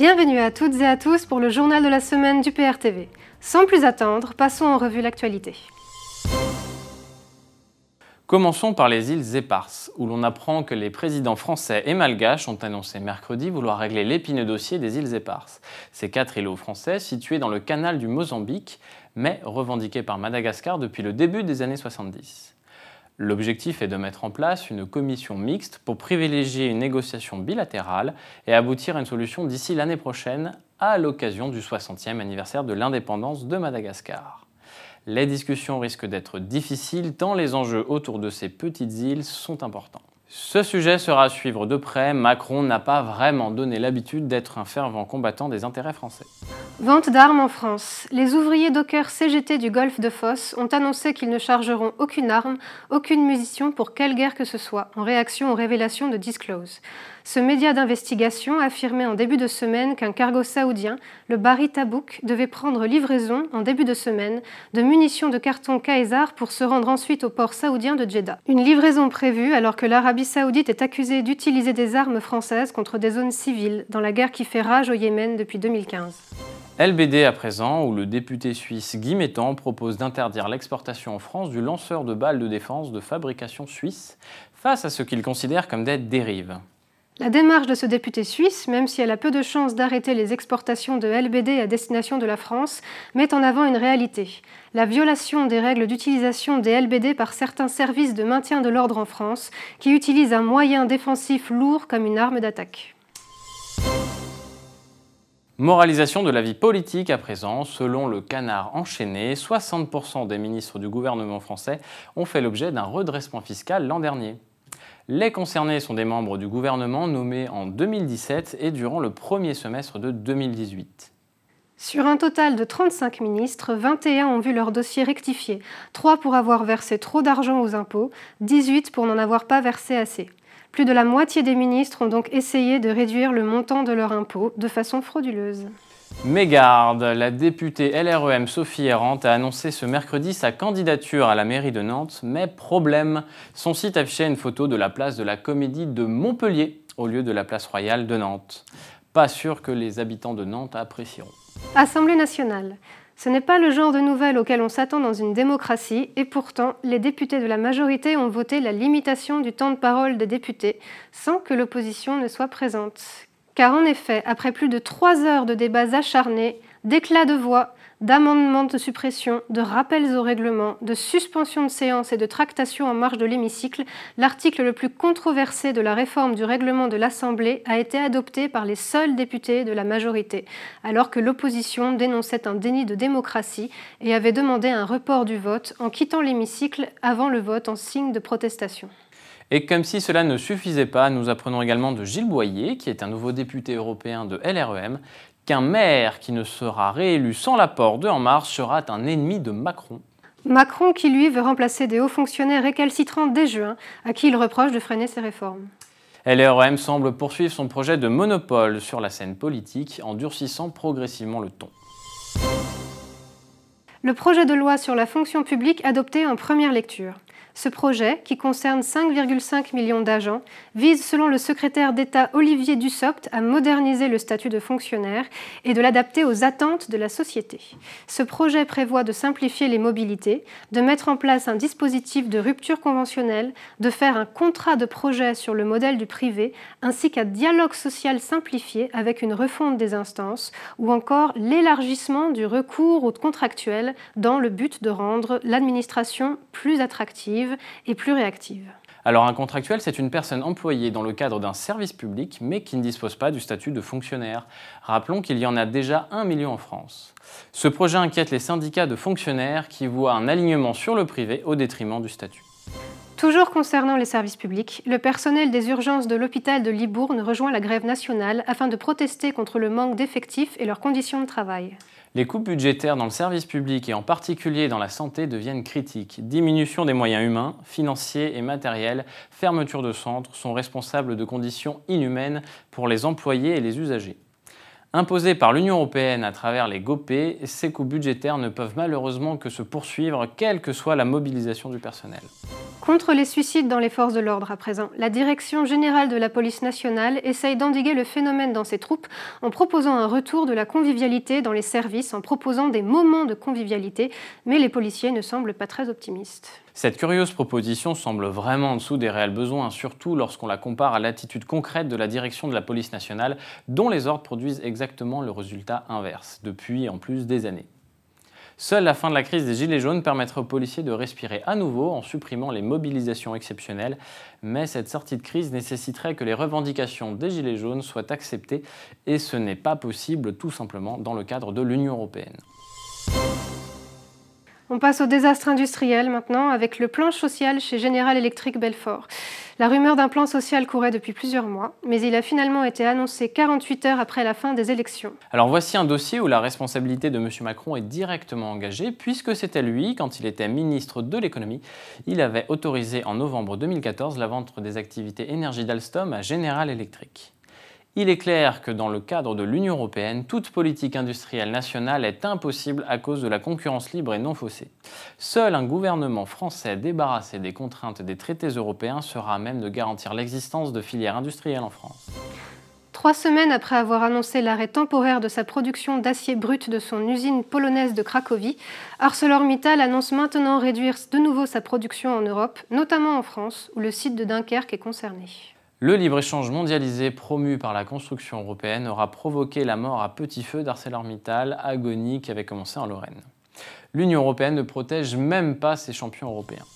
Bienvenue à toutes et à tous pour le journal de la semaine du PRTV. Sans plus attendre, passons en revue l'actualité. Commençons par les îles éparses, où l'on apprend que les présidents français et malgaches ont annoncé mercredi vouloir régler l'épineux dossier des îles éparses. Ces quatre îlots français situés dans le canal du Mozambique, mais revendiqués par Madagascar depuis le début des années 70. L'objectif est de mettre en place une commission mixte pour privilégier une négociation bilatérale et aboutir à une solution d'ici l'année prochaine à l'occasion du 60e anniversaire de l'indépendance de Madagascar. Les discussions risquent d'être difficiles tant les enjeux autour de ces petites îles sont importants. Ce sujet sera à suivre de près. Macron n'a pas vraiment donné l'habitude d'être un fervent combattant des intérêts français. Vente d'armes en France. Les ouvriers dockers CGT du golfe de Fosse ont annoncé qu'ils ne chargeront aucune arme, aucune munition pour quelle guerre que ce soit, en réaction aux révélations de Disclose. Ce média d'investigation affirmait en début de semaine qu'un cargo saoudien, le Bari Tabouk, devait prendre livraison en début de semaine de munitions de carton Caesar pour se rendre ensuite au port saoudien de Jeddah. Une livraison prévue alors que l'Arabie saoudite est accusée d'utiliser des armes françaises contre des zones civiles dans la guerre qui fait rage au Yémen depuis 2015. LBD à présent, où le député suisse Guy Mettan propose d'interdire l'exportation en France du lanceur de balles de défense de fabrication suisse face à ce qu'il considère comme des dérives. La démarche de ce député suisse, même si elle a peu de chances d'arrêter les exportations de LBD à destination de la France, met en avant une réalité. La violation des règles d'utilisation des LBD par certains services de maintien de l'ordre en France, qui utilisent un moyen défensif lourd comme une arme d'attaque. Moralisation de la vie politique à présent. Selon le canard enchaîné, 60% des ministres du gouvernement français ont fait l'objet d'un redressement fiscal l'an dernier. Les concernés sont des membres du gouvernement nommés en 2017 et durant le premier semestre de 2018. Sur un total de 35 ministres, 21 ont vu leur dossier rectifié, 3 pour avoir versé trop d'argent aux impôts, 18 pour n'en avoir pas versé assez. Plus de la moitié des ministres ont donc essayé de réduire le montant de leur impôt de façon frauduleuse. Mégarde, la députée LREM Sophie Errant a annoncé ce mercredi sa candidature à la mairie de Nantes, mais problème, son site affichait une photo de la place de la Comédie de Montpellier au lieu de la place royale de Nantes. Pas sûr que les habitants de Nantes apprécieront. Assemblée nationale. Ce n'est pas le genre de nouvelles auquel on s'attend dans une démocratie, et pourtant, les députés de la majorité ont voté la limitation du temps de parole des députés, sans que l'opposition ne soit présente. Car en effet, après plus de trois heures de débats acharnés, d'éclats de voix, d'amendements de suppression, de rappels au règlement, de suspension de séance et de tractation en marge de l'hémicycle, l'article le plus controversé de la réforme du règlement de l'Assemblée a été adopté par les seuls députés de la majorité, alors que l'opposition dénonçait un déni de démocratie et avait demandé un report du vote en quittant l'hémicycle avant le vote en signe de protestation. Et comme si cela ne suffisait pas, nous apprenons également de Gilles Boyer, qui est un nouveau député européen de LREM, qu'un maire qui ne sera réélu sans l'apport de En Marche sera un ennemi de Macron. Macron qui lui veut remplacer des hauts fonctionnaires récalcitrants dès juin, à qui il reproche de freiner ses réformes. LREM semble poursuivre son projet de monopole sur la scène politique en durcissant progressivement le ton. Le projet de loi sur la fonction publique adopté en première lecture. Ce projet, qui concerne 5,5 millions d'agents, vise, selon le secrétaire d'État Olivier Dussopt, à moderniser le statut de fonctionnaire et de l'adapter aux attentes de la société. Ce projet prévoit de simplifier les mobilités, de mettre en place un dispositif de rupture conventionnelle, de faire un contrat de projet sur le modèle du privé, ainsi qu'un dialogue social simplifié avec une refonte des instances, ou encore l'élargissement du recours aux contractuels dans le but de rendre l'administration plus attractive et plus réactive. Alors un contractuel, c'est une personne employée dans le cadre d'un service public, mais qui ne dispose pas du statut de fonctionnaire. Rappelons qu'il y en a déjà un million en France. Ce projet inquiète les syndicats de fonctionnaires qui voient un alignement sur le privé au détriment du statut. Toujours concernant les services publics, le personnel des urgences de l'hôpital de Libourne rejoint la grève nationale afin de protester contre le manque d'effectifs et leurs conditions de travail. Les coûts budgétaires dans le service public et en particulier dans la santé deviennent critiques. Diminution des moyens humains, financiers et matériels, fermeture de centres sont responsables de conditions inhumaines pour les employés et les usagers. Imposés par l'Union européenne à travers les GOPÉ, ces coûts budgétaires ne peuvent malheureusement que se poursuivre quelle que soit la mobilisation du personnel. Contre les suicides dans les forces de l'ordre à présent, la Direction générale de la police nationale essaye d'endiguer le phénomène dans ses troupes en proposant un retour de la convivialité dans les services, en proposant des moments de convivialité, mais les policiers ne semblent pas très optimistes. Cette curieuse proposition semble vraiment en dessous des réels besoins, surtout lorsqu'on la compare à l'attitude concrète de la direction de la police nationale, dont les ordres produisent exactement le résultat inverse, depuis en plus des années. Seule la fin de la crise des Gilets jaunes permettrait aux policiers de respirer à nouveau en supprimant les mobilisations exceptionnelles, mais cette sortie de crise nécessiterait que les revendications des Gilets jaunes soient acceptées, et ce n'est pas possible tout simplement dans le cadre de l'Union européenne. On passe au désastre industriel maintenant avec le plan social chez General Electric Belfort. La rumeur d'un plan social courait depuis plusieurs mois, mais il a finalement été annoncé 48 heures après la fin des élections. Alors voici un dossier où la responsabilité de M. Macron est directement engagée, puisque c'était lui, quand il était ministre de l'économie, il avait autorisé en novembre 2014 la vente des activités énergie d'Alstom à General Electric. Il est clair que dans le cadre de l'Union européenne, toute politique industrielle nationale est impossible à cause de la concurrence libre et non faussée. Seul un gouvernement français débarrassé des contraintes des traités européens sera à même de garantir l'existence de filières industrielles en France. Trois semaines après avoir annoncé l'arrêt temporaire de sa production d'acier brut de son usine polonaise de Cracovie, ArcelorMittal annonce maintenant réduire de nouveau sa production en Europe, notamment en France, où le site de Dunkerque est concerné. Le libre-échange mondialisé promu par la construction européenne aura provoqué la mort à petit feu d'ArcelorMittal, agonie qui avait commencé en Lorraine. L'Union européenne ne protège même pas ses champions européens.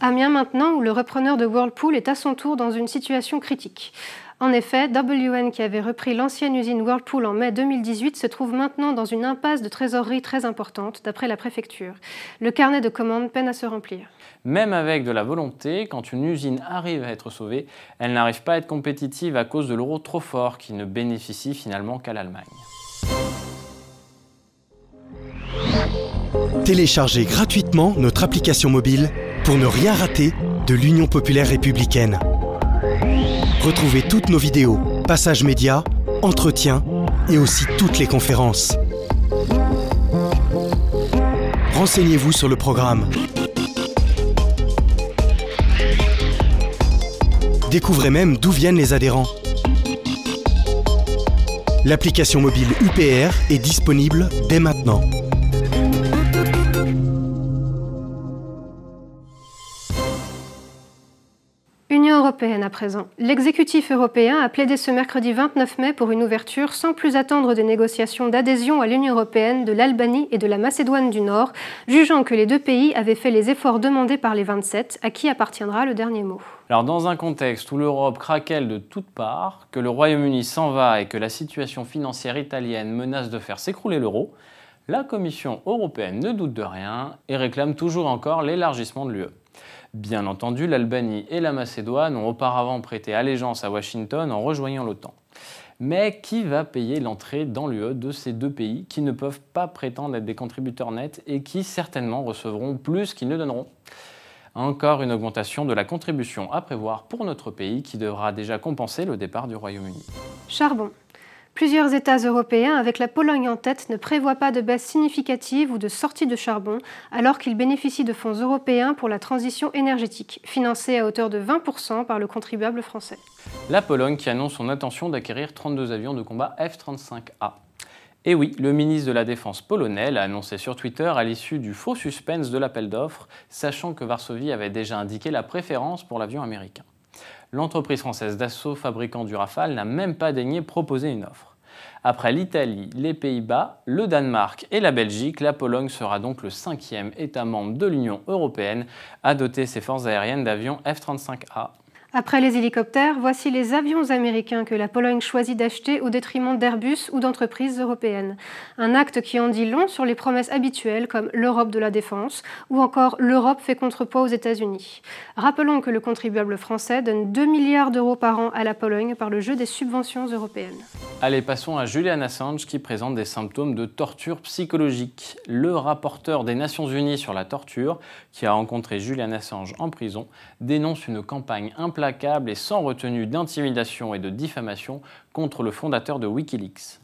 Amiens maintenant, où le repreneur de Whirlpool est à son tour dans une situation critique. En effet, WN, qui avait repris l'ancienne usine Whirlpool en mai 2018, se trouve maintenant dans une impasse de trésorerie très importante, d'après la préfecture. Le carnet de commandes peine à se remplir. Même avec de la volonté, quand une usine arrive à être sauvée, elle n'arrive pas à être compétitive à cause de l'euro trop fort qui ne bénéficie finalement qu'à l'Allemagne. Téléchargez gratuitement notre application mobile pour ne rien rater de l'Union populaire républicaine. Retrouvez toutes nos vidéos, passages médias, entretiens et aussi toutes les conférences. Renseignez-vous sur le programme. Découvrez même d'où viennent les adhérents. L'application mobile UPR est disponible dès maintenant. L'exécutif européen a plaidé ce mercredi 29 mai pour une ouverture sans plus attendre des négociations d'adhésion à l'Union européenne de l'Albanie et de la Macédoine du Nord, jugeant que les deux pays avaient fait les efforts demandés par les 27, à qui appartiendra le dernier mot? Alors dans un contexte où l'Europe craquelle de toutes parts, que le Royaume-Uni s'en va et que la situation financière italienne menace de faire s'écrouler l'euro, la Commission européenne ne doute de rien et réclame toujours encore l'élargissement de l'UE. Bien entendu, l'Albanie et la Macédoine ont auparavant prêté allégeance à Washington en rejoignant l'OTAN. Mais qui va payer l'entrée dans l'UE de ces deux pays qui ne peuvent pas prétendre être des contributeurs nets et qui certainement recevront plus qu'ils ne donneront? Encore une augmentation de la contribution à prévoir pour notre pays qui devra déjà compenser le départ du Royaume-Uni. Charbon. Plusieurs États européens, avec la Pologne en tête, ne prévoient pas de baisse significative ou de sortie de charbon, alors qu'ils bénéficient de fonds européens pour la transition énergétique, financés à hauteur de 20% par le contribuable français. La Pologne qui annonce son intention d'acquérir 32 avions de combat F-35A. Et oui, le ministre de la Défense polonais l'a annoncé sur Twitter à l'issue du faux suspense de l'appel d'offres, sachant que Varsovie avait déjà indiqué la préférence pour l'avion américain l'entreprise française Dassault, fabricant du Rafale, n'a même pas daigné proposer une offre. Après l'Italie, les Pays-Bas, le Danemark et la Belgique, la Pologne sera donc le cinquième État membre de l'Union européenne à doter ses forces aériennes d'avions F-35A après les hélicoptères, voici les avions américains que la Pologne choisit d'acheter au détriment d'Airbus ou d'entreprises européennes. Un acte qui en dit long sur les promesses habituelles comme l'Europe de la défense ou encore l'Europe fait contrepoids aux États-Unis. Rappelons que le contribuable français donne 2 milliards d'euros par an à la Pologne par le jeu des subventions européennes. Allez, passons à Julian Assange qui présente des symptômes de torture psychologique. Le rapporteur des Nations Unies sur la torture, qui a rencontré Julian Assange en prison, dénonce une campagne implacable et sans retenue d'intimidation et de diffamation contre le fondateur de Wikileaks.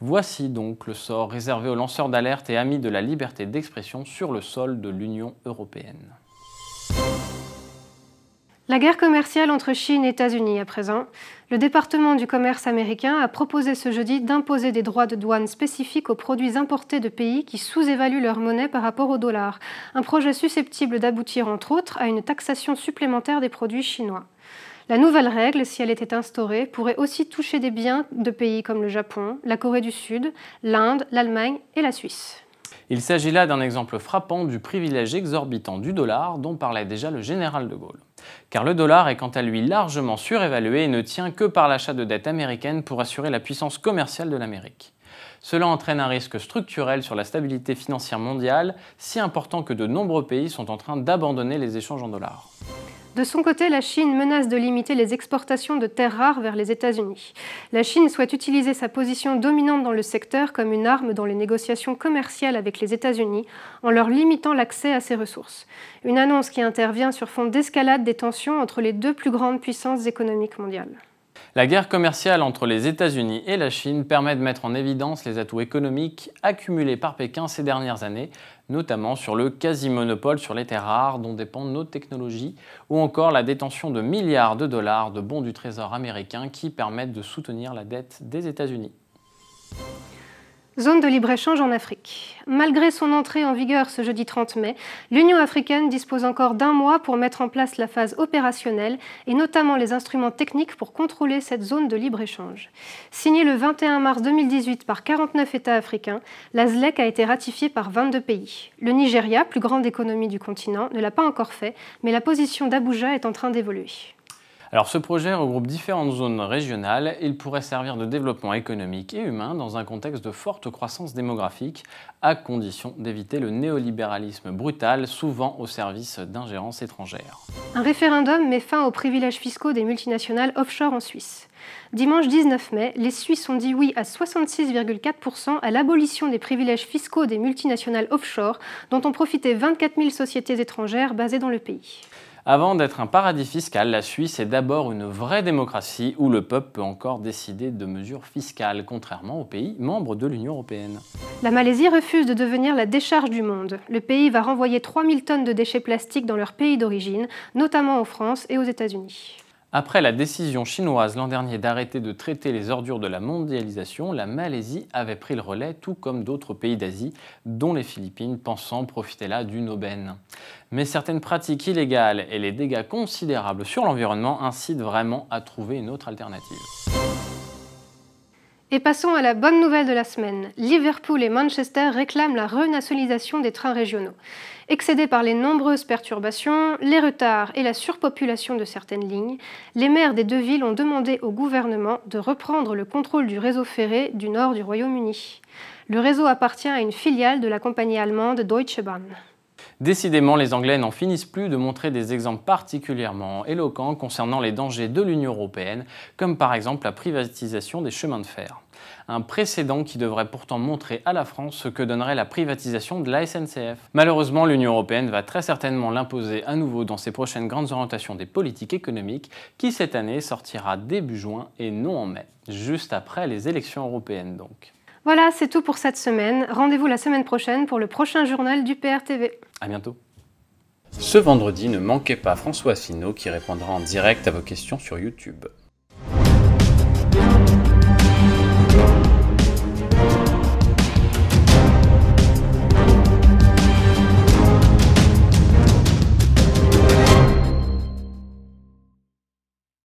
Voici donc le sort réservé aux lanceurs d'alerte et amis de la liberté d'expression sur le sol de l'Union européenne. La guerre commerciale entre Chine et États-Unis à présent. Le département du commerce américain a proposé ce jeudi d'imposer des droits de douane spécifiques aux produits importés de pays qui sous-évaluent leur monnaie par rapport au dollar. Un projet susceptible d'aboutir entre autres à une taxation supplémentaire des produits chinois. La nouvelle règle, si elle était instaurée, pourrait aussi toucher des biens de pays comme le Japon, la Corée du Sud, l'Inde, l'Allemagne et la Suisse. Il s'agit là d'un exemple frappant du privilège exorbitant du dollar dont parlait déjà le général de Gaulle. Car le dollar est quant à lui largement surévalué et ne tient que par l'achat de dettes américaines pour assurer la puissance commerciale de l'Amérique. Cela entraîne un risque structurel sur la stabilité financière mondiale, si important que de nombreux pays sont en train d'abandonner les échanges en dollars. De son côté, la Chine menace de limiter les exportations de terres rares vers les États-Unis. La Chine souhaite utiliser sa position dominante dans le secteur comme une arme dans les négociations commerciales avec les États-Unis en leur limitant l'accès à ces ressources. Une annonce qui intervient sur fond d'escalade des tensions entre les deux plus grandes puissances économiques mondiales. La guerre commerciale entre les États-Unis et la Chine permet de mettre en évidence les atouts économiques accumulés par Pékin ces dernières années, notamment sur le quasi-monopole sur les terres rares dont dépendent nos technologies, ou encore la détention de milliards de dollars de bons du Trésor américain qui permettent de soutenir la dette des États-Unis. Zone de libre-échange en Afrique. Malgré son entrée en vigueur ce jeudi 30 mai, l'Union africaine dispose encore d'un mois pour mettre en place la phase opérationnelle et notamment les instruments techniques pour contrôler cette zone de libre-échange. Signée le 21 mars 2018 par 49 États africains, la ZLEC a été ratifiée par 22 pays. Le Nigeria, plus grande économie du continent, ne l'a pas encore fait, mais la position d'Abuja est en train d'évoluer. Alors ce projet regroupe différentes zones régionales. Il pourrait servir de développement économique et humain dans un contexte de forte croissance démographique, à condition d'éviter le néolibéralisme brutal, souvent au service d'ingérences étrangères. Un référendum met fin aux privilèges fiscaux des multinationales offshore en Suisse. Dimanche 19 mai, les Suisses ont dit oui à 66,4% à l'abolition des privilèges fiscaux des multinationales offshore, dont ont profité 24 000 sociétés étrangères basées dans le pays. Avant d'être un paradis fiscal, la Suisse est d'abord une vraie démocratie où le peuple peut encore décider de mesures fiscales, contrairement aux pays membres de l'Union européenne. La Malaisie refuse de devenir la décharge du monde. Le pays va renvoyer 3000 tonnes de déchets plastiques dans leur pays d'origine, notamment en France et aux États-Unis. Après la décision chinoise l'an dernier d'arrêter de traiter les ordures de la mondialisation, la Malaisie avait pris le relais, tout comme d'autres pays d'Asie, dont les Philippines, pensant profiter là d'une aubaine. Mais certaines pratiques illégales et les dégâts considérables sur l'environnement incitent vraiment à trouver une autre alternative. Et passons à la bonne nouvelle de la semaine. Liverpool et Manchester réclament la renationalisation des trains régionaux. Excédés par les nombreuses perturbations, les retards et la surpopulation de certaines lignes, les maires des deux villes ont demandé au gouvernement de reprendre le contrôle du réseau ferré du nord du Royaume-Uni. Le réseau appartient à une filiale de la compagnie allemande Deutsche Bahn. Décidément, les Anglais n'en finissent plus de montrer des exemples particulièrement éloquents concernant les dangers de l'Union européenne, comme par exemple la privatisation des chemins de fer. Un précédent qui devrait pourtant montrer à la France ce que donnerait la privatisation de la SNCF. Malheureusement, l'Union européenne va très certainement l'imposer à nouveau dans ses prochaines grandes orientations des politiques économiques, qui cette année sortira début juin et non en mai, juste après les élections européennes donc. Voilà, c'est tout pour cette semaine. Rendez-vous la semaine prochaine pour le prochain journal du PRTV. À bientôt. Ce vendredi, ne manquez pas François Finot qui répondra en direct à vos questions sur YouTube.